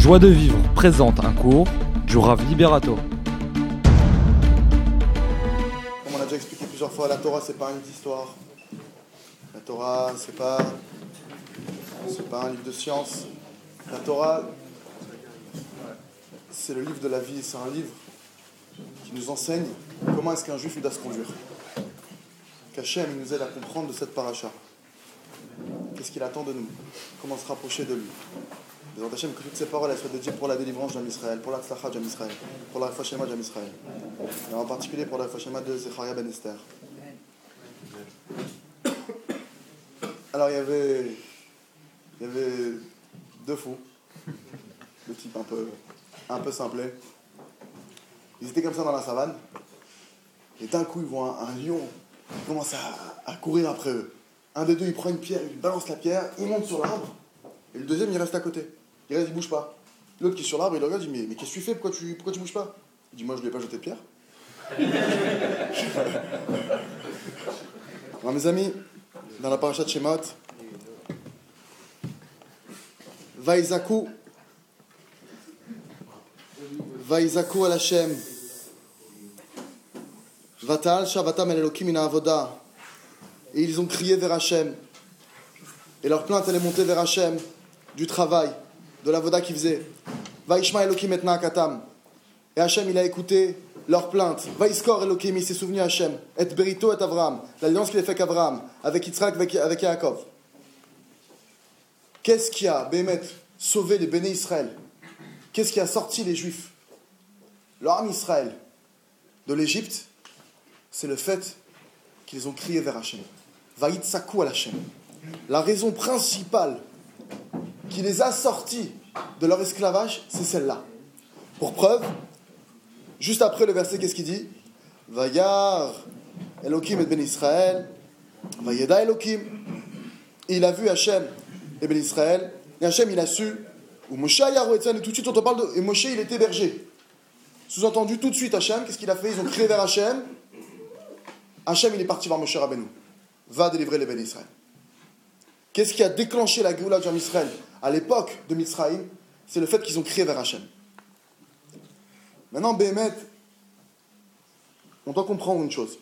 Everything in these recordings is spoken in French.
Joie de vivre présente un cours du Rav Liberato. Comme on a déjà expliqué plusieurs fois, la Torah c'est pas une histoire. La Torah c'est pas c'est pas un livre de science. La Torah c'est le livre de la vie, c'est un livre qui nous enseigne comment est-ce qu'un juif doit se conduire. Qu'Hachem nous aide à comprendre de cette paracha. Qu'est-ce qu'il attend de nous? Comment se rapprocher de lui? Bézant Hachem, que toutes ces paroles elles soient dédiées pour la délivrance d'Am Israël, pour la tzlacha d'Am Israël, pour la Fashema d'Am Israël. Et en particulier pour la Fashema de Zecharia Ben Esther. Alors il y avait, il y avait deux fous, deux types un peu, un peu. Ils étaient comme ça dans la savane, et d'un coup ils voient un, lion qui commence à courir après eux. Un des deux il prend une pierre, il balance la pierre, il monte sur l'arbre, et le deuxième il reste à côté. Il reste, il bouge pas. L'autre qui est sur l'arbre, il le regarde, il dit Mais, mais qu'est-ce que tu fais? Pourquoi tu, pourquoi tu bouges pas? Il dit Moi je lui ai pas jeté pierre. Alors, mes amis, dans la paracha de Shemot, Vaïzaku, Vaïzaku al Hashem, Vatal Shavatam el Elokim in Avoda, et ils ont crié vers Hachem, et leur plainte elle est montée vers Hachem, du travail, de la voda qu'ils faisaient. Vaishma Elokim et. Et Hachem, il a écouté leur plainte. Vaiskor Elokim, il s'est souvenu Hachem. Et Berito et Avram. L'alliance qu'il a fait avec Avram, avec Yitzhak, avec, Yaakov. Qu'est-ce qui a, Bémet, sauvé les béné Israël? Qu'est-ce qui a sorti les Juifs? L'arme Israël de l'Égypte, c'est le fait qu'ils ont crié vers Hachem. Vaïtsakou à Hachem. La raison principale qui les a sortis de leur esclavage, c'est celle-là. Pour preuve, juste après le verset, qu'est-ce qu'il dit Vayar Elohim et Ben Israël, Vayeda Elohim. Il a vu Hachem et Ben Israël, et Hachem il a su, ou Yaro et tout de suite on te parle de. Et Moshe il était berger. Sous-entendu, tout de suite Hachem, qu'est-ce qu'il a fait? Ils ont crié vers Hachem. Hachem il est parti voir Moshe Rabbeinu. Va délivrer les Ben Israël. Qu'est-ce qui a déclenché la Géoula de Israël à l'époque de Mitzrayim? C'est le fait qu'ils ont crié vers Hachem. Maintenant, Béhémet, on doit comprendre une chose.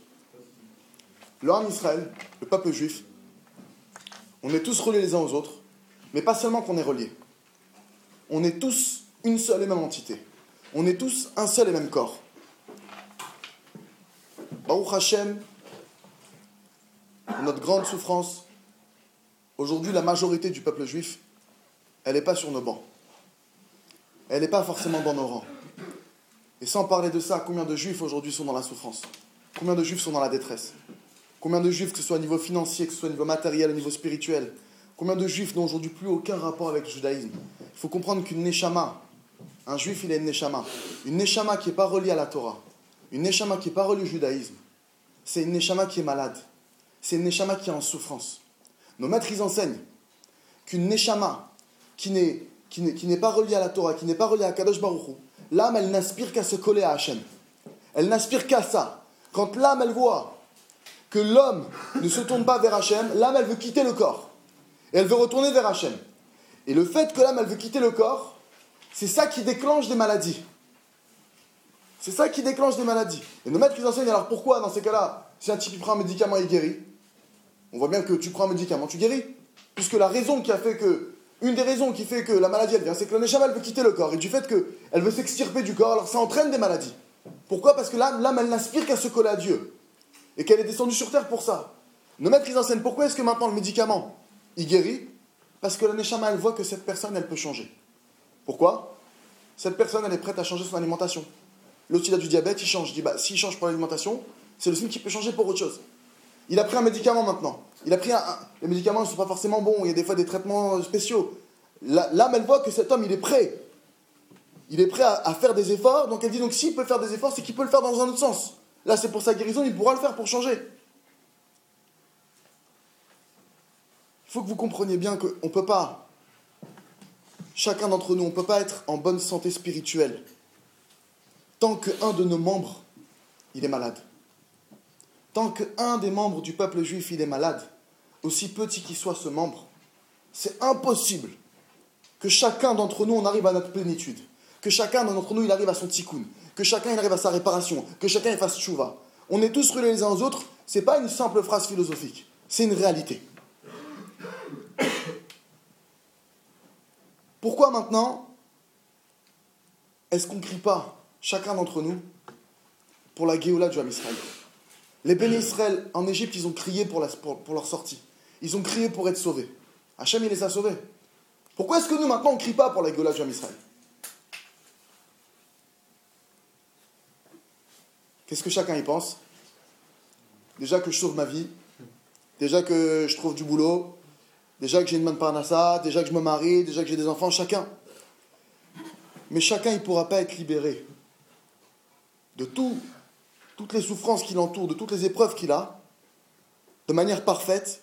L'homme Israël, le peuple juif, on est tous reliés les uns aux autres, mais pas seulement qu'on est reliés. On est tous une seule et même entité. On est tous un seul et même corps. Baruch Hashem, notre grande souffrance, Aujourd'hui, la majorité du peuple juif, elle n'est pas sur nos bancs. Elle n'est pas forcément dans nos rangs. Et sans parler de ça, combien de juifs aujourd'hui sont dans la souffrance? Combien de juifs sont dans la détresse? Combien de juifs, que ce soit au niveau financier, que ce soit au niveau matériel, au niveau spirituel? Combien de juifs n'ont aujourd'hui plus aucun rapport avec le judaïsme? Il faut comprendre qu'une neshama, un juif, il est une neshama. Une neshama qui n'est pas reliée à la Torah, une neshama qui n'est pas reliée au judaïsme, c'est une neshama qui est malade. C'est une neshama qui est en souffrance. Nos maîtres, ils enseignent qu'une neshama qui n'est, pas reliée à la Torah, qui n'est pas reliée à Kadosh Baruch l'âme, elle n'aspire qu'à se coller à Hachem. Elle n'aspire qu'à ça. Quand l'âme, elle voit que l'homme ne se tourne pas vers Hachem, l'âme, elle veut quitter le corps. Et elle veut retourner vers Hachem. Et le fait que l'âme, elle veut quitter le corps, c'est ça qui déclenche des maladies. C'est ça qui déclenche des maladies. Et nos maîtres, ils enseignent, alors pourquoi, dans ces cas-là, si un type prend un médicament, il guérit? On voit bien que tu prends un médicament, tu guéris. Puisque la raison qui a fait que. Une des raisons qui fait que la maladie elle vient, c'est que la neshama elle veut quitter le corps. Et du fait qu'elle veut s'extirper du corps, alors ça entraîne des maladies. Pourquoi? Parce que l'âme, l'âme elle n'aspire qu'à se coller à Dieu. Et qu'elle est descendue sur terre pour ça. Nos maîtres ils enseignent pourquoi est-ce que maintenant le médicament il guérit? Parce que la neshama elle voit que cette personne elle peut changer. Pourquoi? Cette personne elle est prête à changer son alimentation. L'autre a du diabète, il change. Il dit bah s'il change pour l'alimentation, c'est le signe qui peut changer pour autre chose. Il a pris un médicament maintenant. Il a pris un, les médicaments ne sont pas forcément bons. Il y a des fois des traitements spéciaux. L'âme, elle voit que cet homme, il est prêt. Il est prêt à, à faire des efforts. Donc elle dit donc s'il peut faire des efforts, c'est qu'il peut le faire dans un autre sens. Là, c'est pour sa guérison. Il pourra le faire pour changer. Il faut que vous compreniez bien qu'on ne peut pas, chacun d'entre nous, on ne peut pas être en bonne santé spirituelle tant qu'un de nos membres, il est malade. Tant qu'un des membres du peuple juif il est malade, aussi petit qu'il soit ce membre, c'est impossible que chacun d'entre nous, on arrive à notre plénitude, que chacun d'entre nous, il arrive à son tikkun, que chacun, il arrive à sa réparation, que chacun, il fasse chouva. On est tous reliés les uns aux autres, c'est pas une simple phrase philosophique, c'est une réalité. Pourquoi maintenant est-ce qu'on ne crie pas, chacun d'entre nous, pour la Géoula du Ham Les bénis Israël en Égypte, ils ont crié pour, leur sortie. Ils ont crié pour être sauvés. Hachem, il les a sauvés. Pourquoi est-ce que nous, maintenant, on ne crie pas pour la Géoula du Israël? Qu'est-ce que chacun y pense? Déjà que je sauve ma vie, déjà que je trouve du boulot, déjà que j'ai une main de parnassa, déjà que je me marie, déjà que j'ai des enfants, chacun. Mais chacun, il ne pourra pas être libéré de tout, toutes les souffrances qui l'entourent, de toutes les épreuves qu'il a, de manière parfaite.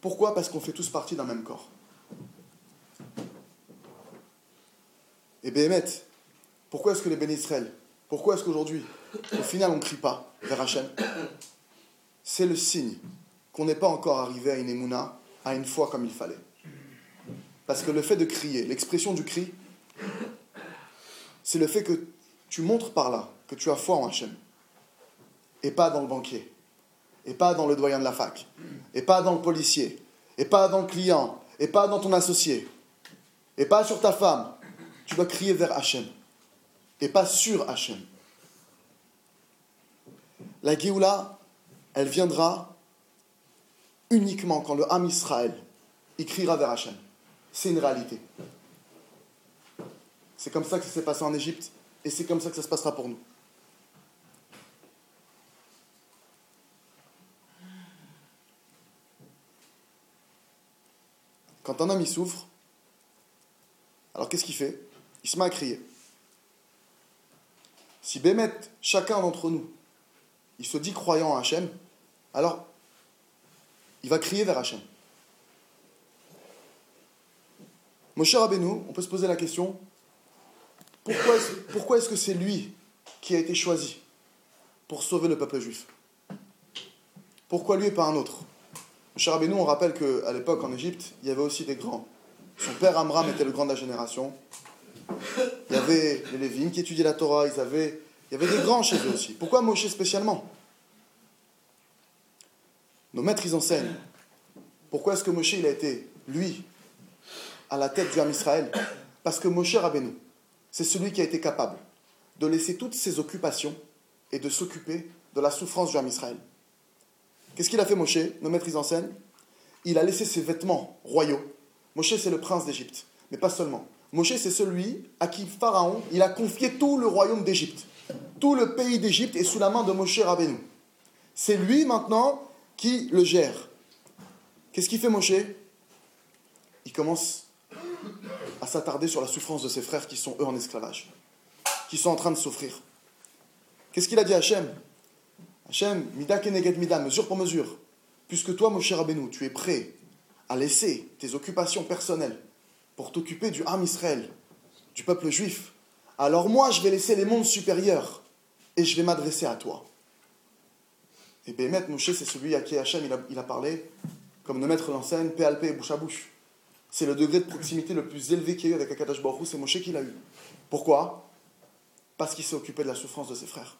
Pourquoi Parce qu'on fait tous partie d'un même corps. Et Béhémet, pourquoi est-ce que les bénis Israël, pourquoi est-ce qu'aujourd'hui, au final, on ne crie pas vers Hachem C'est le signe qu'on n'est pas encore arrivé à une émouna, à une foi comme il fallait. Parce que le fait de crier, l'expression du cri, c'est le fait que tu montres par là tu as foi en Hachem. Et pas dans le banquier. Et pas dans le doyen de la fac. Et pas dans le policier. Et pas dans le client. Et pas dans ton associé. Et pas sur ta femme. Tu dois crier vers Hachem. Et pas sur Hachem. La Géoula, elle viendra uniquement quand le Ham Israël il criera vers Hachem. C'est une réalité. C'est comme ça que ça s'est passé en Égypte et c'est comme ça que ça se passera pour nous. Quand un homme souffre, alors qu'est-ce qu'il fait? Il se met à crier. Si Bémet, chacun d'entre nous, il se dit croyant à Hachem, alors il va crier vers Hachem. Mon cher Rabbeinu, on peut se poser la question pourquoi est-ce, que c'est lui qui a été choisi pour sauver le peuple juif? Pourquoi lui et pas un autre? Rabbeinu, on rappelle qu'à l'époque en Égypte, il y avait aussi des grands. Son père Amram était le grand de la génération. Il y avait les Lévines qui étudiaient la Torah, ils avaient, il y avait des grands chez eux aussi. Pourquoi Moshe spécialement? Nos maîtres, ils enseignent. Pourquoi est-ce que Moshe, il a été, lui, à la tête du Ham Israël? Parce que Moshe Rabbeinu, c'est celui qui a été capable de laisser toutes ses occupations et de s'occuper de la souffrance du Ham Israël. Qu'est-ce qu'il a fait Moshe Nos maîtres en scène? Il a laissé ses vêtements royaux. Moshe, c'est le prince d'Égypte, mais pas seulement. Moshe, c'est celui à qui Pharaon, il a confié tout le royaume d'Égypte. Tout le pays d'Égypte est sous la main de Moshe Rabbeinu. C'est lui maintenant qui le gère. Qu'est-ce qu'il fait Moshe? Il commence à s'attarder sur la souffrance de ses frères qui sont eux en esclavage, qui sont en train de souffrir. Qu'est-ce qu'il a dit à Hachem? Hachem, mida keneged mida, mesure pour mesure. Puisque toi, mon cher Abénou, tu es prêt à laisser tes occupations personnelles pour t'occuper du Ham Israël, du peuple juif, alors moi, je vais laisser les mondes supérieurs et je vais m'adresser à toi. Et Bémet, Moshe, c'est celui à qui Hachem il a, parlé, comme nos maîtres l'enseigne, PLP et bouche à bouche. C'est le degré de proximité le plus élevé qu'il y a eu avec Akadash Baruch c'est Moshe qui l'a eu. Pourquoi? Parce qu'il s'est occupé de la souffrance de ses frères.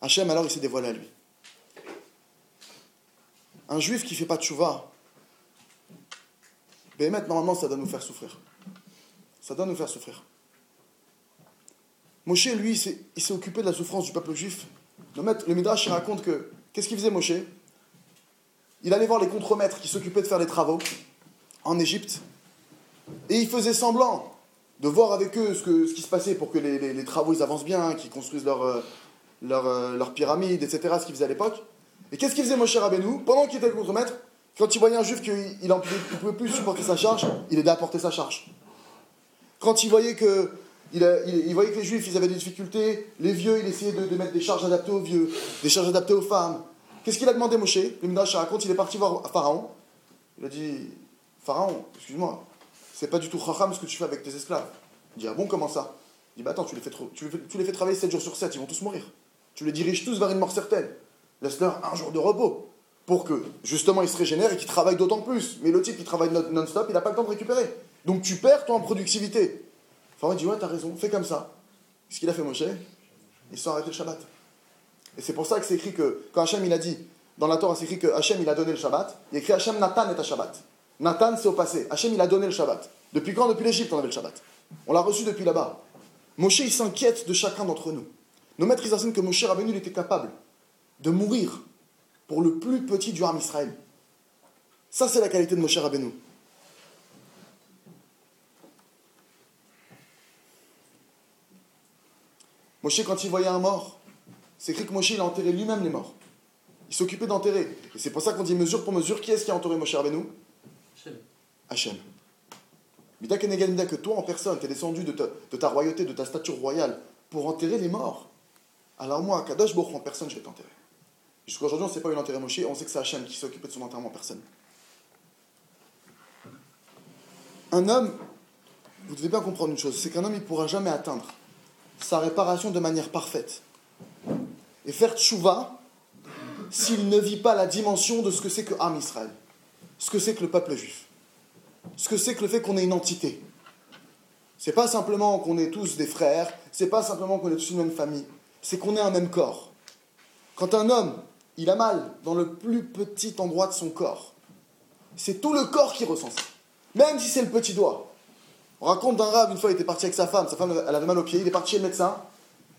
Hachem, alors, il s'est dévoilé à lui. Un juif qui ne fait pas de chouva, ben, normalement, ça doit nous faire souffrir. Ça doit nous faire souffrir. Moshe, lui, il s'est occupé de la souffrance du peuple juif. Le, le Midrash raconte que, qu'est-ce qu'il faisait Moshe? Il allait voir les contremaîtres qui s'occupaient de faire les travaux en Égypte. Et il faisait semblant de voir avec eux ce, qui se passait pour que les, travaux avancent bien, qu'ils construisent leur, euh, leur, euh, pyramide, etc., ce qu'ils faisaient à l'époque. Et qu'est-ce qu'il faisait Moshe Rabbeinu Pendant qu'il était le contremaître, quand il voyait un juif qu'il ne pouvait plus supporter sa charge, il aidait à porter sa charge. Quand il voyait que, il, il, voyait que les juifs ils avaient des difficultés, les vieux, il essayait de, mettre des charges adaptées aux vieux, des charges adaptées aux femmes, Qu'est-ce qu'il a demandé Moshe? Le Midrash raconte, il est parti voir Pharaon. Il a dit Pharaon, excuse-moi, c'est pas du tout chacham ce que tu fais avec tes esclaves. Il dit Ah bon, comment ça? Il dit Bah attends, tu les, fais tu, les fais, travailler 7 jours sur 7, ils vont tous mourir. Tu les diriges tous vers une mort certaine. Laisse-leur un jour de repos. pour que justement il se régénère et qu'il travaille d'autant plus. Mais le type qui travaille non-stop, il n'a pas le temps de récupérer. Donc tu perds toi en productivité. Enfin, il dit Ouais, t'as raison, fais comme ça. Ce qu'il a fait Moshe, ils sont arrêtés le Shabbat. Et c'est pour ça que c'est écrit que, quand Hachem il a dit, dans la Torah, c'est écrit que Hachem il a donné le Shabbat, il a écrit Hachem Nathan est à Shabbat. Nathan c'est au passé. Hachem il a donné le Shabbat. Depuis quand? Depuis l'Égypte on avait le Shabbat. On l'a reçu depuis là-bas. Moshe il s'inquiète de chacun d'entre nous. Nos maîtres ils enseignent que Moshe Rabbeinu il était capable de mourir pour le plus petit du Ham Israël. Ça c'est la qualité de Moshe Rabbeinu. Moshe, quand il voyait un mort, c'est écrit que Moshe, il a enterré lui-même les morts. Il s'occupait d'enterrer. Et c'est pour ça qu'on dit mesure pour mesure. Qui est-ce qui a enterré Moshe Rabbeinu? Hachem. Hachem. Mida que toi en personne, tu es descendu de ta, royauté, de ta stature royale, pour enterrer les morts. Alors moi, Kadosh Baruch en personne, je vais t'enterrer. Jusqu'à aujourd'hui, on ne sait pas où il enterré Moshe, on sait que c'est Hachem qui s'est de son enterrement en personne. Un homme, vous devez bien comprendre une chose, c'est qu'un homme, il ne pourra jamais atteindre sa réparation de manière parfaite. Et faire tchouva s'il ne vit pas la dimension de ce que c'est que Am Israël, ce que c'est que le peuple juif, ce que c'est que le fait qu'on ait une entité. C'est pas simplement qu'on est tous des frères, c'est pas simplement qu'on est tous une même famille, c'est qu'on est un même corps. Quand un homme, il a mal dans le plus petit endroit de son corps, c'est tout le corps qui ressent ça, même si c'est le petit doigt. On raconte d'un rave, une fois, il était parti avec sa femme, sa femme, elle avait mal au pied, il est parti chez le médecin,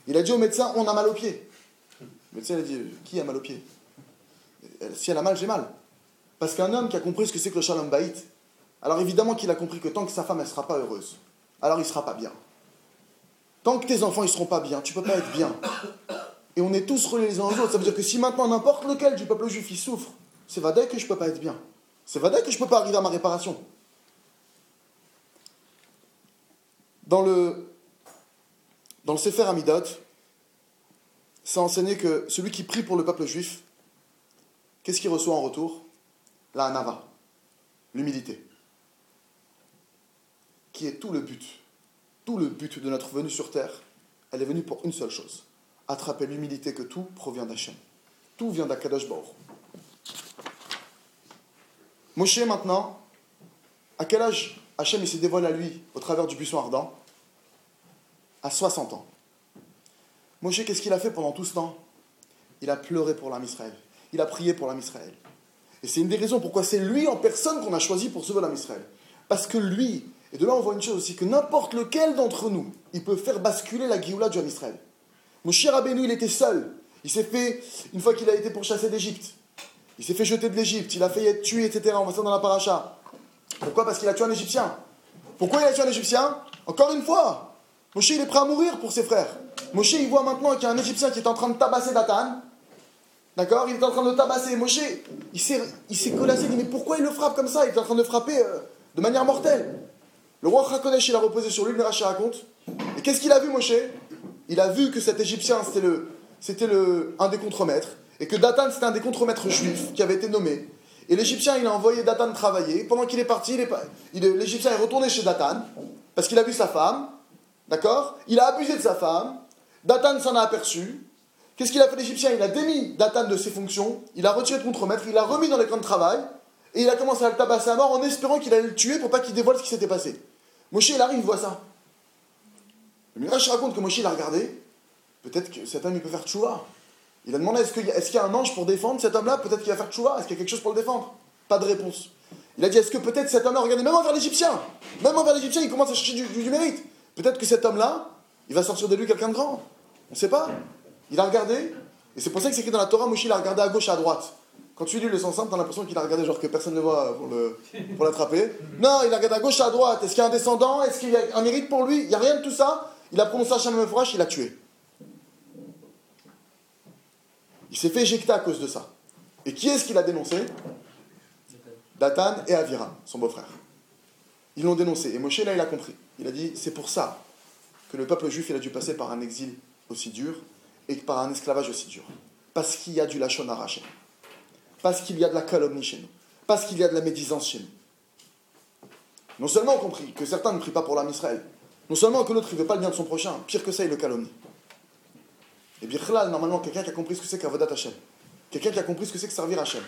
il a dit au médecin, on a mal au pied. Le médecin a dit, qui a mal au pied Si elle a mal, j'ai mal. Parce qu'un homme qui a compris ce que c'est que le shalom baït, alors évidemment qu'il a compris que tant que sa femme, elle ne sera pas heureuse, alors il ne sera pas bien. Tant que tes enfants, ils ne seront pas bien, tu ne peux pas être bien. Et on est tous reliés les uns aux autres. Ça veut dire que si maintenant n'importe lequel du peuple juif, il souffre, c'est vrai que je ne peux pas être bien. C'est vrai que je ne peux pas arriver à ma réparation. Dans le, dans le Sefer Amidot, c'est enseigné que celui qui prie pour le peuple juif, qu'est-ce qu'il reçoit en retour? La anava, l'humilité, qui est tout le but. Tout le but de notre venue sur terre, elle est venue pour une seule chose attraper l'humilité que tout provient d'Hachem. Tout vient d'Akadosh Baruch. Moshe maintenant, à quel âge Hachem s'est dévoilé à lui au travers du buisson ardent? À 60 ans. Moshe, qu'est-ce qu'il a fait pendant tout ce temps? Il a pleuré pour l'âme Israël. Il a prié pour l'âme Israël. Et c'est une des raisons pourquoi c'est lui en personne qu'on a choisi pour sauver l'âme Israël. Parce que lui, et de là on voit une chose aussi, que n'importe lequel d'entre nous, il peut faire basculer la Géoula du Israël. Moshe Rabbeinu, il était seul. Il s'est fait, une fois qu'il a été pourchassé d'Égypte, il s'est fait jeter de l'Égypte, il a failli être tué, etc. On va ça dans la paracha. Pourquoi? Parce qu'il a tué un Égyptien. Pourquoi il a tué un Égyptien? Encore une fois, Moshe, il est prêt à mourir pour ses frères. Moshe, il voit maintenant qu'il y a un Égyptien qui est en train de tabasser Datan. D'accord? Il est en train de tabasser. Moshe, il s'est, colassé. Il dit Mais pourquoi il le frappe comme ça? Il est en train de frapper euh, de manière mortelle. Le roi Hakodesh, il a reposé sur lui, le Racha raconte. Et qu'est-ce qu'il a vu, Moshe? Il a vu que cet Égyptien, c'était, le, c'était le, un des contremaîtres. Et que Datan, c'était un des contremaîtres juifs qui avait été nommé. Et l'Égyptien, il a envoyé Datan travailler. Pendant qu'il est parti, l'Égyptien est retourné chez Datan, parce qu'il a vu sa femme. D'accord? Il a abusé de sa femme. Datan s'en a aperçu. Qu'est-ce qu'il a fait l'Égyptien? Il a démis Datan de ses fonctions, il a retiré le contremaître, il l'a remis dans les camps de travail, et il a commencé à le tabasser à mort en espérant qu'il allait le tuer pour pas qu'il dévoile ce qui s'était passé. Moshe, il arrive, il voit ça. Le Mirage raconte que Moshe, il a regardé. Peut-être que cet homme, il peut faire tchouva. Il a demandé est-ce qu'il y, a un ange pour défendre cet homme-là? Peut-être qu'il va faire tchouva. Est-ce qu'il y a quelque chose pour le défendre? Pas de réponse. Il a dit est-ce que peut-être cet homme-là, regardez, même envers l'Égyptien, même envers l'Égyptien, il commence à chercher du mérite. Peut-être que cet homme-là, il va sortir de lui quelqu'un de grand. On ne sait pas. Il a regardé. Et c'est pour ça que c'est écrit dans la Torah, Moshe il a regardé à gauche et à droite. Quand tu lis le sens simple, tu as l'impression qu'il a regardé genre que personne ne voit pour, l'attraper. Non, il a regardé à gauche à droite. Est-ce qu'il y a un descendant? Est-ce qu'il y a un mérite pour lui? Il n'y a rien de tout ça. Il a prononcé Hachem Mefrash, il a tué. Il s'est fait éjecter à cause de ça. Et qui est-ce qu'il a dénoncé? Datan et Avira, son beau-frère. Ils l'ont dénoncé. Et Moshe, là, il a compris. Il a dit c'est pour ça que le peuple juif il a dû passer par un exil aussi dur et par un esclavage aussi dur. Parce qu'il y a du lachon arraché. Parce qu'il y a de la calomnie chez nous. Parce qu'il y a de la médisance chez nous. Non seulement on compris que certains ne prient pas pour l'âme Israël, non seulement que l'autre ne veut pas le bien de son prochain, pire que ça, il le calomnie. Et bien normalement, quelqu'un qui a compris ce que c'est qu'Avodat Hashem, Quelqu'un qui a compris ce que c'est que servir Hachem.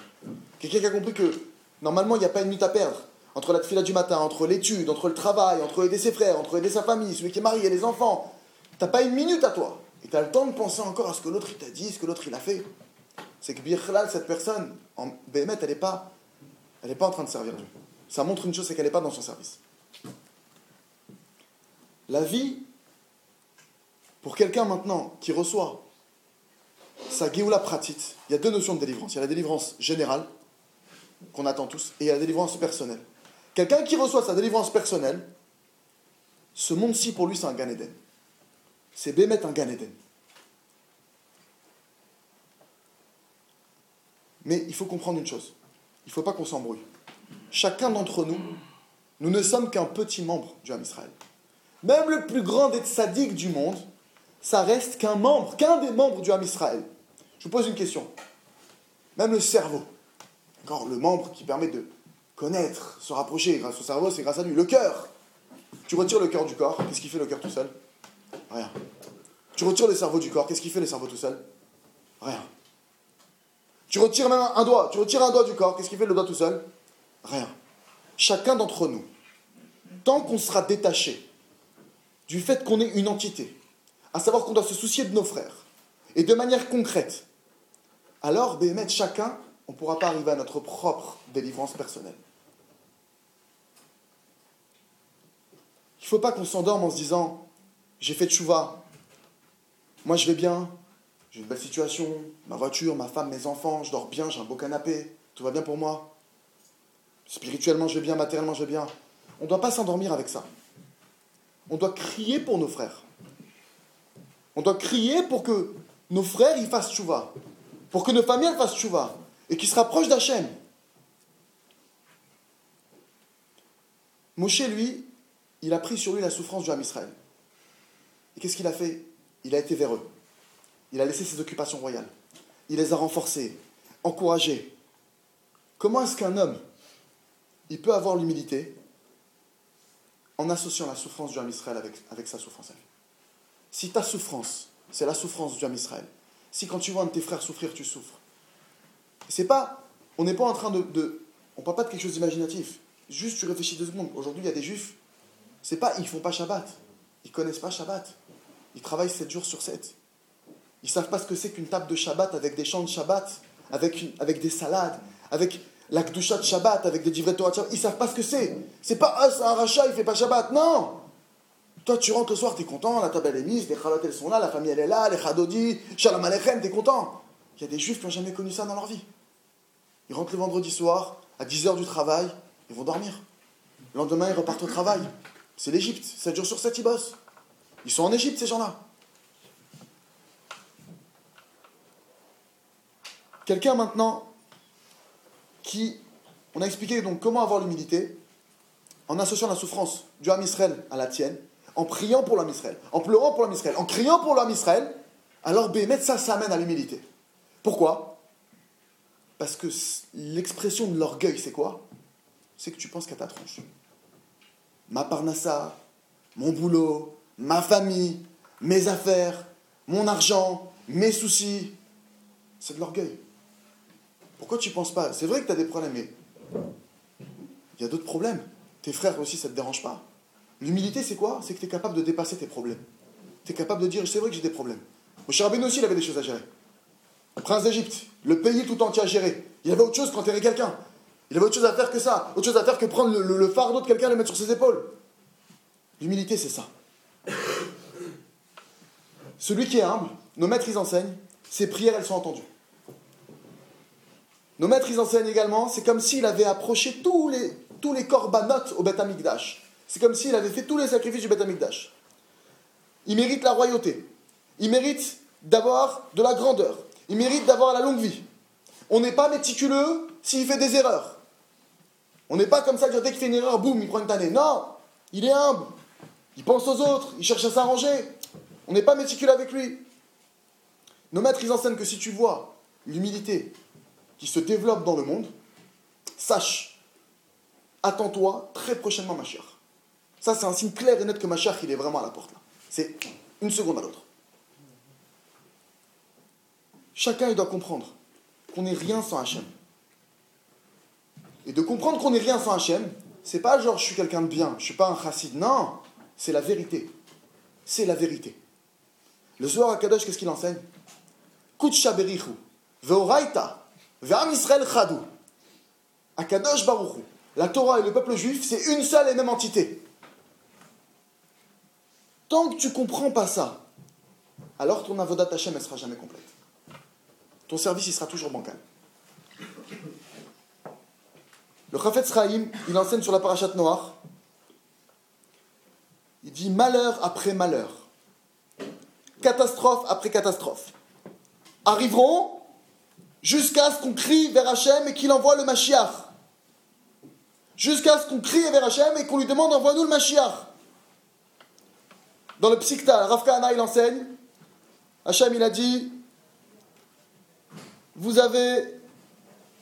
Quelqu'un qui a compris que normalement, il n'y a pas une minute à perdre entre la tefila du matin, entre l'étude, entre le travail, entre aider ses frères, entre aider sa famille, celui qui est marié, les enfants. T'as pas une minute à toi. Et tu as le temps de penser encore à ce que l'autre il t'a dit, ce que l'autre il a fait. C'est que Birchlal, cette personne, en Béhémet, elle n'est pas, pas en train de servir Dieu. Ça montre une chose, c'est qu'elle n'est pas dans son service. La vie, pour quelqu'un maintenant qui reçoit sa Géoula pratique, il y a deux notions de délivrance. Il y a la délivrance générale, qu'on attend tous, et il y a la délivrance personnelle. Quelqu'un qui reçoit sa délivrance personnelle, ce monde-ci pour lui c'est un Gan Eden. C'est Bémet un Gan Eden. Mais il faut comprendre une chose. Il ne faut pas qu'on s'embrouille. Chacun d'entre nous, nous ne sommes qu'un petit membre du Ham Israël. Même le plus grand des tzaddiks du monde, ça reste qu'un membre, qu'un des membres du Ham Israël. Je vous pose une question. Même le cerveau, encore le membre qui permet de connaître, se rapprocher grâce au cerveau, c'est grâce à lui. Le cœur. Tu retires le cœur du corps, qu'est-ce qui fait le cœur tout seul? Rien. Tu retires le cerveau du corps, qu'est-ce qui fait le cerveau tout seul? Rien. Tu retires même un doigt, tu retires un doigt du corps, qu'est-ce qui fait le doigt tout seul? Rien. Chacun d'entre nous, tant qu'on sera détaché du fait qu'on est une entité, à savoir qu'on doit se soucier de nos frères, et de manière concrète, alors, Béhémet, chacun, on ne pourra pas arriver à notre propre délivrance personnelle. Il ne faut pas qu'on s'endorme en se disant j'ai fait de chouva, moi je vais bien, j'ai une belle situation, ma voiture, ma femme, mes enfants, je dors bien, j'ai un beau canapé, tout va bien pour moi. Spirituellement, je vais bien, matériellement, je vais bien. On ne doit pas s'endormir avec ça. On doit crier pour nos frères. On doit crier pour que nos frères y fassent chouva, pour que nos familles fassent chouva, et qu'ils se rapprochent d'Hachem. Moshe, lui, il a pris sur lui la souffrance du Ham Israël. Et qu'est-ce qu'il a fait? Il a été vers eux. Il a laissé ses occupations royales. Il les a renforcés, encouragés. Comment est-ce qu'un homme, il peut avoir l'humilité en associant la souffrance du Ham Israël avec, sa souffrance à lui? Si ta souffrance, c'est la souffrance du Ham Israël, si quand tu vois un de tes frères souffrir, tu souffres, c'est pas, on n'est pas en train de, de on parle pas de quelque chose d'imaginatif. Juste, tu réfléchis deux secondes. Aujourd'hui, il y a des juifs, c'est pas, ils font pas Shabbat. Ils connaissent pas Shabbat. Ils travaillent 7 jours sur 7. Ils savent pas ce que c'est qu'une table de Shabbat avec des chants de Shabbat, avec, avec des salades, avec la de Shabbat, avec des divrei Torah Ils savent pas ce que c'est. C'est pas, ah, c'est un rachat, il fait pas Shabbat. Non! Toi, tu rentres le soir, tu es content, la table elle est mise, les chalotes elles sont là, la famille elle est là, les chadodi, shalom aleichem, tu es content. Il y a des juifs qui n'ont jamais connu ça dans leur vie. Ils rentrent le vendredi soir, à 10h du travail, ils vont dormir. Le lendemain, ils repartent au travail. C'est l'Égypte, 7 jours sur 7, ils bossent. Ils sont en Égypte, ces gens-là. Quelqu'un maintenant qui. On a expliqué donc comment avoir l'humilité en associant la souffrance du Ham Israël à la tienne, en priant pour l'homme Israël, en pleurant pour l'homme Israël, en criant pour l'homme Israël, alors Béhémet, ça, ça amène à l'humilité. Pourquoi? Parce que l'expression de l'orgueil, c'est quoi? C'est que tu penses qu'à ta tronche. Ma parnassa, mon boulot, ma famille, mes affaires, mon argent, mes soucis, c'est de l'orgueil. Pourquoi tu ne penses pas? C'est vrai que tu as des problèmes, mais il y a d'autres problèmes. Tes frères aussi, ça ne te dérange pas? L'humilité, c'est quoi? C'est que tu es capable de dépasser tes problèmes. Tu es capable de dire, c'est vrai que j'ai des problèmes. Au Rabbeinu aussi, il avait des choses à gérer. Le prince d'Égypte, le pays tout entier à gérer. Il avait autre chose qu'enterrer quelqu'un. Il avait autre chose à faire que ça. Autre chose à faire que prendre le, fardeau de quelqu'un et le mettre sur ses épaules. L'humilité, c'est ça. Celui qui est humble, nos maîtres, ils enseignent, ses prières, elles sont entendues. Nos maîtres, ils enseignent également, c'est comme s'il avait approché tous les, tous les corbanotes au Beth. C'est comme s'il avait fait tous les sacrifices du Beth. Il mérite la royauté. Il mérite d'avoir de la grandeur. Il mérite d'avoir la longue vie. On n'est pas méticuleux s'il fait des erreurs. On n'est pas comme ça, dès qu'il fait une erreur, boum, il prend une tannée. Non, il est humble. Il pense aux autres. Il cherche à s'arranger. On n'est pas méticuleux avec lui. Nos maîtres, ils enseignent que si tu vois l'humilité qui se développe dans le monde, sache, attends-toi très prochainement ma chère. Ça, c'est un signe clair et net que ma chère, il est vraiment à la porte. C'est une seconde à l'autre. Chacun, il doit comprendre qu'on n'est rien sans Hachem. Et de comprendre qu'on n'est rien sans Hachem, c'est pas genre je suis quelqu'un de bien, je suis pas un chassid. Non, c'est la vérité. C'est la vérité. Le Zohar Kadosh, qu'est-ce qu'il enseigne? Kutsha berichu, ve'oraita, ve'am Israël chadou. Akadosh Baruchu, la Torah et le peuple juif, c'est une seule et même entité. Tant que tu comprends pas ça, alors ton avodat Hashem, elle sera jamais complète. Ton service, il sera toujours bancal. Le Chafetz Sraïm, il enseigne sur la parachate noire. Il dit malheur après malheur, catastrophe après catastrophe, arriveront jusqu'à ce qu'on crie vers Hachem et qu'il envoie le Mashiach. Jusqu'à ce qu'on crie vers Hachem et qu'on lui demande envoie-nous le Mashiach. Dans le Psikta, Rav Kahana, il enseigne, Hachem, il a dit, vous avez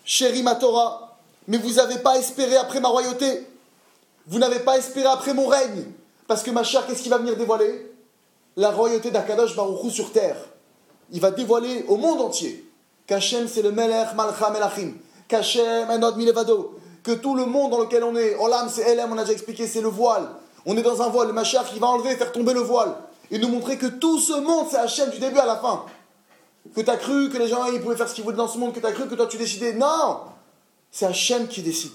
chéri ma Torah, mais vous n'avez pas espéré après ma royauté. Vous n'avez pas espéré après mon règne. Parce que ma chère, qu'est-ce qui va venir dévoiler? La royauté d'Akadosh Baruchou sur terre. Il va dévoiler au monde entier qu'Hachem c'est le Melech Malcha Melachim, qu'Hachem Enod Milevado, que tout le monde dans lequel on est, Olam c'est Elam, on a déjà expliqué, c'est le voile. On est dans un voile, le Machar qui va enlever, faire tomber le voile, et nous montrer que tout ce monde c'est Hachem du début à la fin. Que tu as cru que les gens ils pouvaient faire ce qu'ils voulaient dans ce monde, que tu as cru que toi tu décidais. Non c'est Hachem qui décide.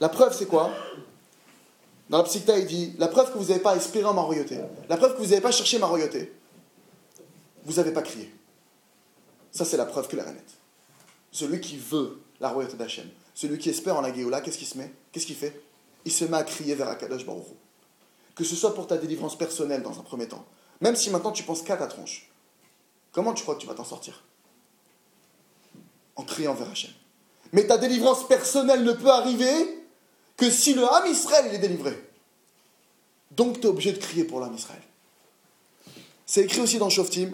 La preuve, c'est quoi? Dans la psychta, il dit la preuve que vous n'avez pas espéré en ma royauté, la preuve que vous n'avez pas cherché ma royauté, vous n'avez pas crié. Ça, c'est la preuve que la est. Celui qui veut la royauté d'Hachem, celui qui espère en la Géoula, qu'est-ce qu'il se met? Qu'est-ce qu'il fait? Il se met à crier vers Akadosh Baruch Que ce soit pour ta délivrance personnelle dans un premier temps, même si maintenant tu penses qu'à ta tronche, comment tu crois que tu vas t'en sortir? En criant vers Hachem. Mais ta délivrance personnelle ne peut arriver que si le Ham Israël est délivré. Donc tu es obligé de crier pour l'Ham Israël. C'est écrit aussi dans Shoftim.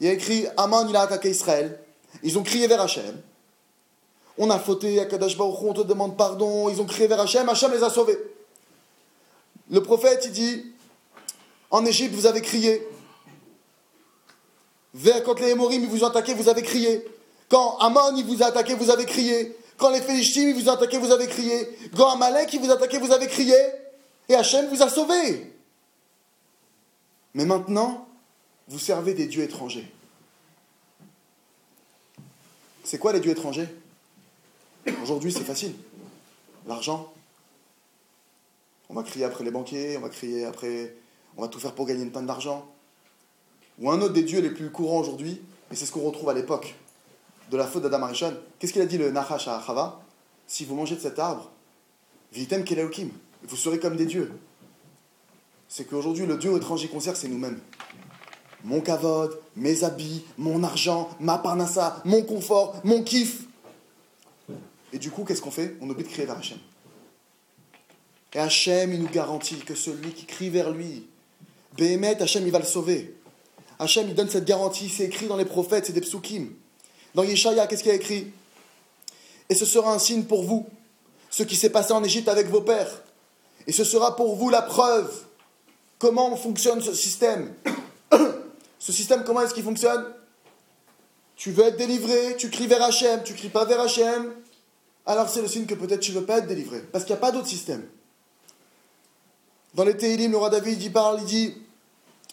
Il y a écrit Aman il a attaqué Israël. Ils ont crié vers Hachem. On a fauté à Kadash on te demande pardon. Ils ont crié vers Hachem. Hachem les a sauvés. Le prophète, il dit En Égypte, vous avez crié. Vers quand les Hémorim vous ont attaqué, vous avez crié. Quand Amon il vous a attaqué, vous avez crié. Quand les Philistines vous ont attaqué, vous avez crié. Quand Amalek il vous a attaqué, vous avez crié. Et Hachem vous a sauvé. Mais maintenant, vous servez des dieux étrangers. C'est quoi les dieux étrangers? Aujourd'hui, c'est facile. L'argent. On va crier après les banquiers, on va crier après. On va tout faire pour gagner une tonne d'argent. Ou un autre des dieux les plus courants aujourd'hui, et c'est ce qu'on retrouve à l'époque de la faute d'Adam Arishon. Qu'est-ce qu'il a dit le Nachash à Chava? Si vous mangez de cet arbre, vitem keleukim, vous serez comme des dieux. C'est qu'aujourd'hui, le Dieu étranger qu'on sert, c'est nous-mêmes. Mon kavod, mes habits, mon argent, ma parnassa, mon confort, mon kiff. Et du coup, qu'est-ce qu'on fait? On oublie de crier vers Hachem. Et Hachem, il nous garantit que celui qui crie vers lui, Behemet, Hachem, il va le sauver. Hachem, il donne cette garantie, c'est écrit dans les prophètes, c'est des psukim. Dans Yeshaya, qu'est-ce qu'il y a écrit? Et ce sera un signe pour vous, ce qui s'est passé en Égypte avec vos pères. Et ce sera pour vous la preuve. Comment fonctionne ce système? Ce système, comment est-ce qu'il fonctionne? Tu veux être délivré, tu cries vers Hachem, tu cries pas vers Hachem, alors c'est le signe que peut-être tu veux pas être délivré. Parce qu'il n'y a pas d'autre système. Dans les Teilim, le roi David, il parle, il dit,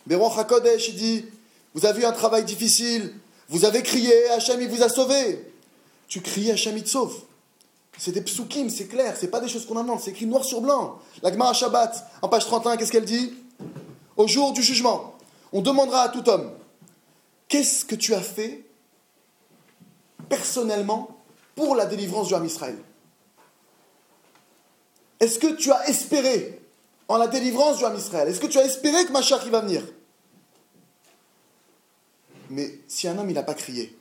Beroch HaKodesh, il dit, vous avez eu un travail difficile, vous avez crié, Hachem, il vous a sauvé. Tu cries, Hachem, il te sauve. C'est des psukim, c'est clair, c'est pas des choses qu'on invente, c'est écrit noir sur blanc. La Gemara Shabbat, en page 31, qu'est-ce qu'elle dit? Au jour du jugement, on demandera à tout homme Qu'est-ce que tu as fait personnellement pour la délivrance du Ham Israël? Est-ce que tu as espéré en la délivrance du Ham Israël? Est-ce que tu as espéré que Machar va venir? Mais si un homme, il n'a pas crié,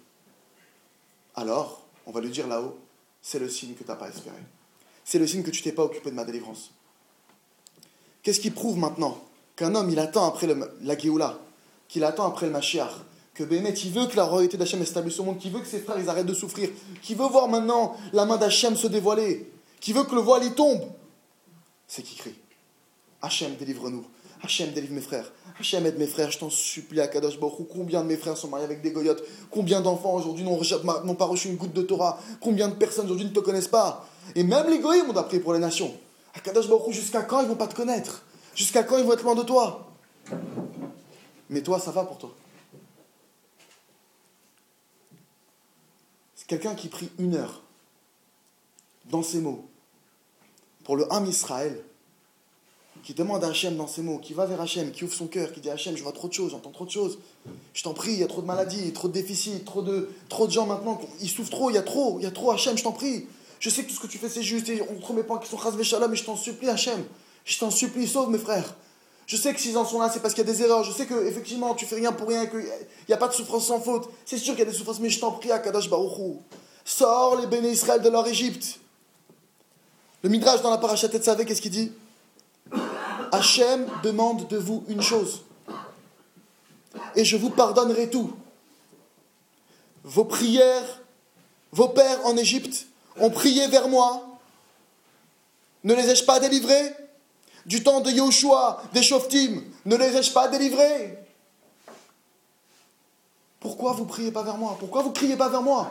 alors, on va lui dire là-haut, c'est le signe que tu n'as pas espéré. C'est le signe que tu t'es pas occupé de ma délivrance. Qu'est-ce qui prouve maintenant qu'un homme, il attend après la Géoula, qu'il attend après le Mashiach, que Bémet, il veut que la royauté d'Hachem s'établisse au monde, qu'il veut que ses frères, ils arrêtent de souffrir, qu'il veut voir maintenant la main d'Hachem se dévoiler, qu'il veut que le voile y tombe, c'est qui crie. Hachem, délivre-nous. Hachem, délivre mes frères. Hachem, aide mes frères, je t'en supplie à Kadosh Baruch Combien de mes frères sont mariés avec des goyotes? Combien d'enfants aujourd'hui n'ont pas reçu une goutte de Torah? Combien de personnes aujourd'hui ne te connaissent pas? Et même les goyim ont appris pour les nations. À Kadosh Baruch jusqu'à quand ils vont pas te connaître? Jusqu'à quand ils vont être loin de toi? Mais toi, ça va pour toi. C'est quelqu'un qui prie une heure dans ses mots pour le Ham Israël qui demande à Hachem dans ses mots, qui va vers Hachem, qui ouvre son cœur, qui dit Hachem, je vois trop de choses, j'entends trop de choses. Je t'en prie, il y a trop de maladies, trop de déficits, trop de, trop de gens maintenant, ils souffrent trop, il y a trop, il y a trop, Hachem, je t'en prie. Je sais que tout ce que tu fais c'est juste et on ne mes pas qui sont chasvé shalom, mais je t'en supplie, Hachem. Je t'en supplie, sauve mes frères. Je sais que s'ils en sont là, c'est parce qu'il y a des erreurs. Je sais que effectivement, tu fais rien pour rien, qu'il n'y a pas de souffrance sans faute. C'est sûr qu'il y a des souffrances, mais je t'en prie, Akadash Baruchou. Sors les béné Israël de leur Égypte. Le Midrash dans la parachat savez qu'est-ce qu'il dit? Hachem demande de vous une chose. Et je vous pardonnerai tout. Vos prières, vos pères en Égypte ont prié vers moi. Ne les ai-je pas délivrés Du temps de Yoshua, des Shoftim, ne les ai-je pas délivrés? Pourquoi vous priez pas vers moi? Pourquoi vous criez pas vers moi?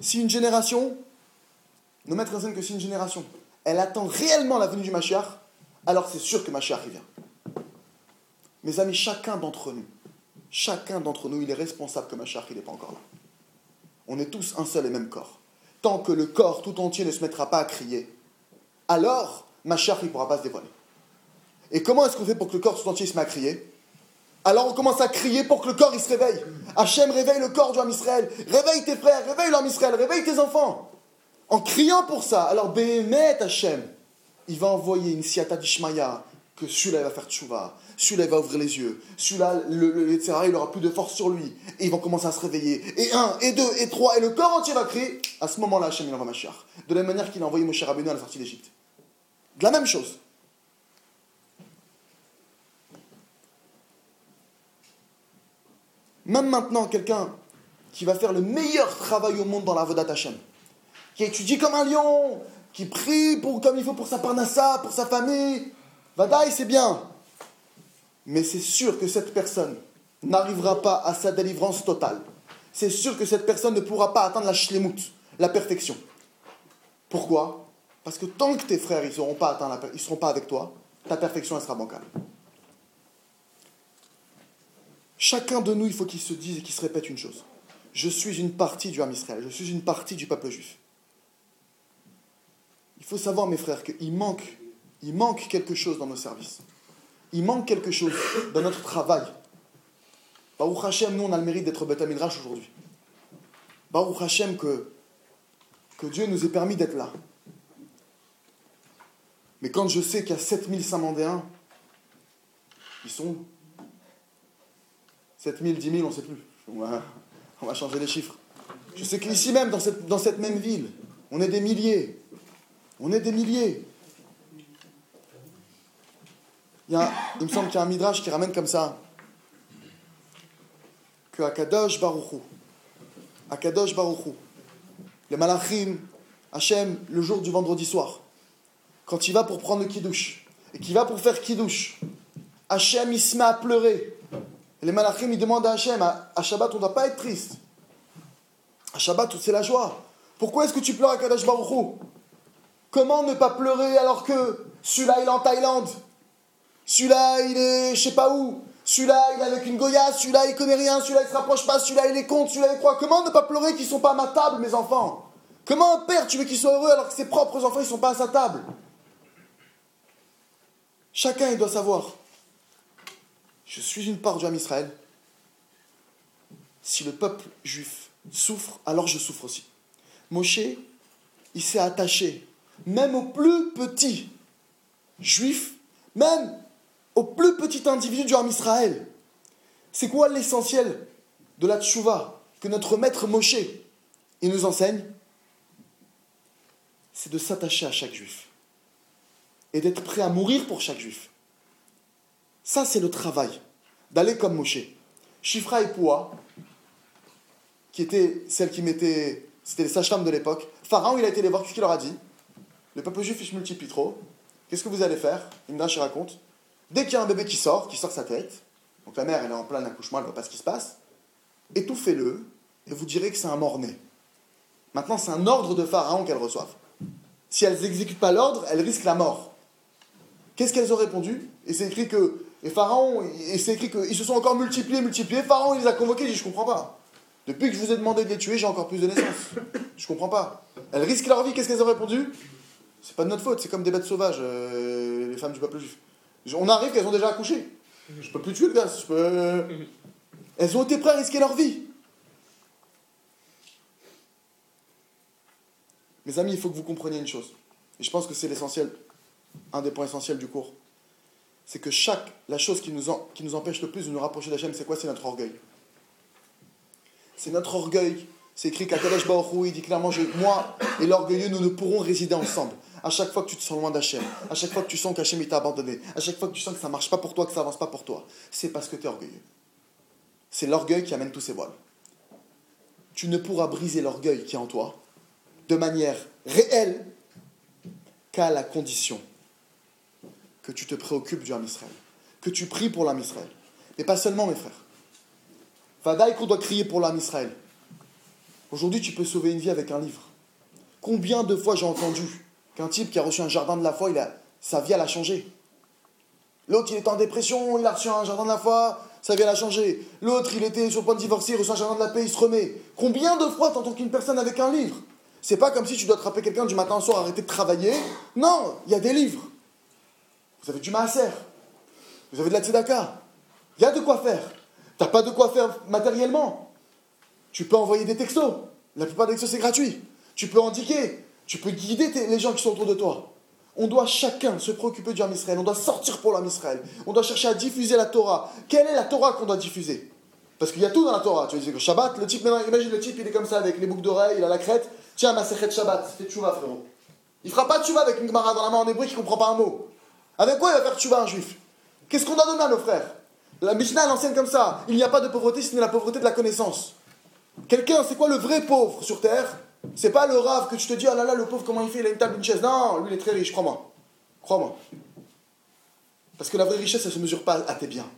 Si une génération, ne mettre en scène que si une génération, elle attend réellement la venue du Mashiach, alors c'est sûr que Mashiach vient. Mes amis, chacun d'entre nous, chacun d'entre nous, il est responsable que Mashiach n'est pas encore là. On est tous un seul et même corps. Tant que le corps tout entier ne se mettra pas à crier, alors Mashiach ne pourra pas se dévoiler. Et comment est-ce qu'on fait pour que le corps tout entier se mette à crier? Alors on commence à crier pour que le corps il se réveille. Hachem réveille le corps du homme Israël. Réveille tes frères, réveille l'homme Israël, réveille tes enfants. En criant pour ça, alors Béhémet Hachem, il va envoyer une siata d'Ishmaïa, que celui-là va faire tchouva, celui-là va ouvrir les yeux, celui-là, le, le, il aura plus de force sur lui, et ils vont commencer à se réveiller. Et un, et deux, et trois, et le corps entier va crier. À ce moment-là, Hachem, il envoie Mashiach. De la même manière qu'il a envoyé Moshe Rabbeinu à la sortie d'Égypte. De la même chose. Même maintenant, quelqu'un qui va faire le meilleur travail au monde dans la Vodat Hachem, qui étudie comme un lion, qui prie comme il faut pour sa parnassa, pour sa famille. Vadaï, c'est bien. Mais c'est sûr que cette personne n'arrivera pas à sa délivrance totale. C'est sûr que cette personne ne pourra pas atteindre la shlemut, la perfection. Pourquoi? Parce que tant que tes frères ils seront pas seront pas avec toi, ta perfection elle sera bancale. Chacun de nous, il faut qu'il se dise et qu'il se répète une chose. Je suis une partie du Ham je suis une partie du peuple juif. Il faut savoir, mes frères, qu'il manque, il manque quelque chose dans nos services. Il manque quelque chose dans notre travail. Baruch Hashem, nous, on a le mérite d'être Beth aujourd'hui. Baruch Hashem, que, que Dieu nous ait permis d'être là. Mais quand je sais qu'il y a 7000 Samandéens, ils sont 7000, 10 000, on ne sait plus. On va, changer les chiffres. Je sais qu'ici même, dans cette, même ville, on est des milliers. On est des milliers. Il me semble qu'il y a un midrash qui ramène comme ça que Akadosh Baruchou, Akadosh Baruchou, les malachim, Hachem, le jour du vendredi soir, quand il va pour prendre le kiddush, et qu'il va pour faire kiddush, Hachem, il se met à pleurer. Et les malachim, ils demandent à Hachem, à, Shabbat, on ne doit pas être triste. À Shabbat, c'est la joie. Pourquoi est-ce que tu pleures à Kadosh Baruchou Comment ne pas pleurer alors que celui-là il est en Thaïlande? Celui-là il est je sais pas où. Celui-là il est avec une Goya. Celui-là il connaît rien. Celui-là il se rapproche pas. Celui-là il est contre. Celui-là il croit. Comment ne pas pleurer qu'ils sont pas à ma table mes enfants? Comment un père tu veux qu'il soit heureux alors que ses propres enfants ils sont pas à sa table? Chacun il doit savoir je suis une part du âme Israël. Si le peuple juif souffre, alors je souffre aussi. Moshe, il s'est attaché même au plus petit juif, même au plus petit individu du Ham Israël. C'est quoi l'essentiel de la tchouva que notre maître Moshe il nous enseigne? C'est de s'attacher à chaque juif et d'être prêt à mourir pour chaque juif. Ça, c'est le travail, d'aller comme Moshe. Shifra et Poua, qui était celle qui mettait, c'était les sages-femmes de l'époque, Pharaon, il a été les voir, qu'est-ce qu'il leur a dit? Le peuple juif, il se multiplie trop. Qu'est-ce que vous allez faire? Imdash raconte Dès qu'il y a un bébé qui sort, qui sort sa tête, donc la mère elle est en plein accouchement, elle ne voit pas ce qui se passe, étouffez-le et vous direz que c'est un mort-né. Maintenant, c'est un ordre de Pharaon qu'elles reçoivent. Si elles n'exécutent pas l'ordre, elles risquent la mort. Qu'est-ce qu'elles ont répondu? Et c'est écrit que. Et Pharaon, et c'est écrit qu'ils se sont encore multipliés, multipliés. Pharaon, il les a convoqués, il dit Je comprends pas. Depuis que je vous ai demandé de les tuer, j'ai encore plus de naissances. Je comprends pas. Elles risquent leur vie, qu'est-ce qu'elles ont répondu? C'est pas de notre faute, c'est comme des bêtes sauvages, euh, les femmes du peuple juif. On arrive qu'elles ont déjà accouché. Je peux plus tuer le gars. Peux... Elles ont été prêtes à risquer leur vie. Mes amis, il faut que vous compreniez une chose. Et je pense que c'est l'essentiel, un des points essentiels du cours. C'est que chaque, la chose qui nous, qui nous empêche le plus de nous rapprocher d'Hachem, c'est quoi? C'est notre orgueil. C'est notre orgueil. C'est écrit Kadesh il dit clairement Moi et l'orgueilleux, nous ne pourrons résider ensemble. À chaque fois que tu te sens loin d'Hachem, à chaque fois que tu sens qu'Hachem t'a abandonné, à chaque fois que tu sens que ça ne marche pas pour toi, que ça avance pas pour toi, c'est parce que tu es orgueilleux. C'est l'orgueil qui amène tous ces voiles. Tu ne pourras briser l'orgueil qui est en toi de manière réelle qu'à la condition que tu te préoccupes du Ham Israël, que tu pries pour l'âme Israël. Mais pas seulement, mes frères. Vadaï qu'on doit crier pour l'âme Israël. Aujourd'hui, tu peux sauver une vie avec un livre. Combien de fois j'ai entendu qu'un type qui a reçu un jardin de la foi, il a, sa vie, elle a changé. L'autre, il est en dépression, il a reçu un jardin de la foi, sa vie, elle a changé. L'autre, il était sur le point de divorcer, il reçoit un jardin de la paix, il se remet. Combien de fois t'entends qu'une personne avec un livre? C'est pas comme si tu dois attraper quelqu'un du matin au soir, arrêter de travailler. Non, il y a des livres. Vous avez du maaser. Vous avez de la tzedaka. Il y a de quoi faire. Tu n'as pas de quoi faire matériellement. Tu peux envoyer des textos. La plupart des textos, c'est gratuit. Tu peux indiquer. Tu peux guider les gens qui sont autour de toi. On doit chacun se préoccuper du Ham Israël. On doit sortir pour l'Am Israël. On doit chercher à diffuser la Torah. Quelle est la Torah qu'on doit diffuser? Parce qu'il y a tout dans la Torah. Tu disais que Shabbat, le type, imagine le type, il est comme ça avec les boucles d'oreilles, il a la crête. Tiens, ma Shabbat, fais tchouva, frérot. Il fera pas tchouva avec une Gemara dans la main en hébreu qui comprend pas un mot. Avec quoi il va faire tchouva un juif? Qu'est-ce qu'on a donné à nos frères? La Mishnah, enseigne comme ça. Il n'y a pas de pauvreté, ce n'est la pauvreté de la connaissance. Quelqu'un, c'est quoi le vrai pauvre sur terre? C'est pas le rave que tu te dis, ah là là, le pauvre, comment il fait? Il a une table, une chaise. Non, lui, il est très riche, crois-moi. Crois-moi. Parce que la vraie richesse, elle ne se mesure pas à tes biens.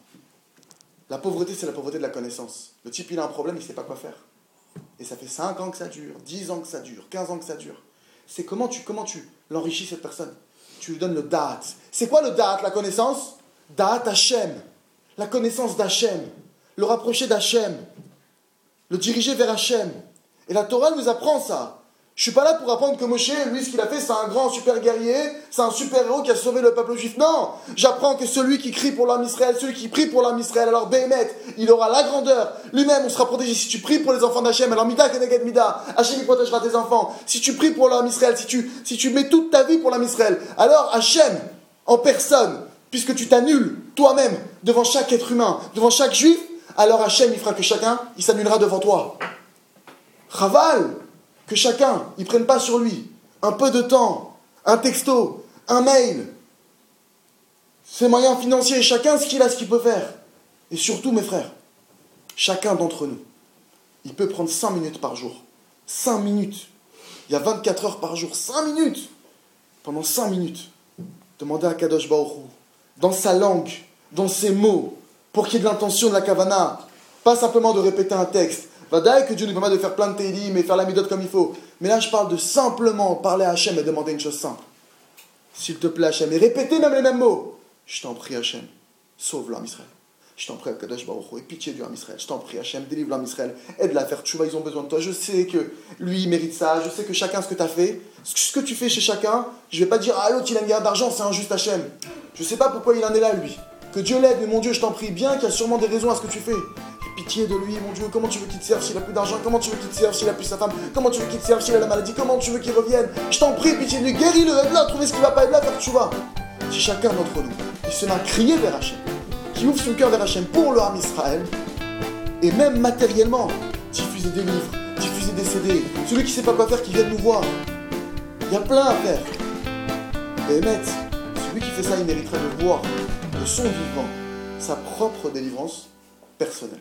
La pauvreté, c'est la pauvreté de la connaissance. Le type, il a un problème, il ne sait pas quoi faire. Et ça fait 5 ans que ça dure, 10 ans que ça dure, 15 ans que ça dure. C'est comment tu l'enrichis cette personne? Tu lui donnes le date. C'est quoi le date, la connaissance? Date Hachem. La connaissance d'Hachem. Le rapprocher d'Hachem. Le diriger vers Hachem. Et la Torah nous apprend ça. Je suis pas là pour apprendre que Moshe, lui, ce qu'il a fait, c'est un grand super guerrier, c'est un super héros qui a sauvé le peuple juif. Non, j'apprends que celui qui crie pour l'âme Israël, celui qui prie pour l'âme Israël, alors Béhémet, il aura la grandeur. Lui-même, on sera protégé. Si tu pries pour les enfants d'Hachem, alors Mida Keneged Mida, Hachem il protégera tes enfants. Si tu pries pour l'âme Israël, si tu, mets toute ta vie pour l'âme Israël, alors Hachem, en personne, puisque tu t'annules toi-même devant chaque être humain, devant chaque juif, alors Hachem, il fera que chacun, il s'annulera devant toi. Raval, que chacun, il prenne pas sur lui un peu de temps, un texto, un mail, ses moyens financiers, chacun ce qu'il a, ce qu'il peut faire. Et surtout, mes frères, chacun d'entre nous, il peut prendre 5 minutes par jour. 5 minutes. Il y a 24 heures par jour. 5 minutes. Pendant 5 minutes, demander à Kadosh Baruch dans sa langue, dans ses mots, pour qu'il y ait de l'intention de la kavana, pas simplement de répéter un texte, Vadaï que Dieu nous permet de faire plein de télim et faire la midote comme il faut. Mais là, je parle de simplement parler à Hachem et demander une chose simple. S'il te plaît, Hachem, et répéter même les mêmes mots. Je t'en prie, Hachem, sauve l'âme Israël. Je t'en prie, Kadosh Baruch et pitié du âme Israël. Je t'en prie, Hachem, délivre l'âme Israël. Aide-la à faire tchouva, ils ont besoin de toi. Je sais que lui, il mérite ça. Je sais que chacun, ce que tu as fait, ce que tu fais chez chacun, je vais pas dire, ah l'autre, il a une d'argent, c'est injuste, Hachem. Je sais pas pourquoi il en est là, lui. Que Dieu l'aide, mais mon Dieu, je t'en prie, bien qu'il y a sûrement des raisons à ce que tu fais pitié de lui, mon Dieu. Comment tu veux qu'il te serve s'il a plus d'argent? Comment tu veux qu'il te serve s'il a plus sa femme? Comment tu veux qu'il te serve s'il a la maladie? Comment tu veux qu'il revienne? Je t'en prie, pitié de lui, guéris-le, aide-le trouver ce qui va pas, aide-le faire tu vas. Si chacun d'entre nous, il se met à crier vers Hachem, qui ouvre son cœur vers Hachem pour le Ham Israël, et même matériellement, diffuser des livres, diffuser des CD, celui qui sait pas quoi faire, qui vient nous voir. Il y a plein à faire. Et Emmett, celui qui fait ça, il mériterait de voir de son vivant sa propre délivrance personnelle.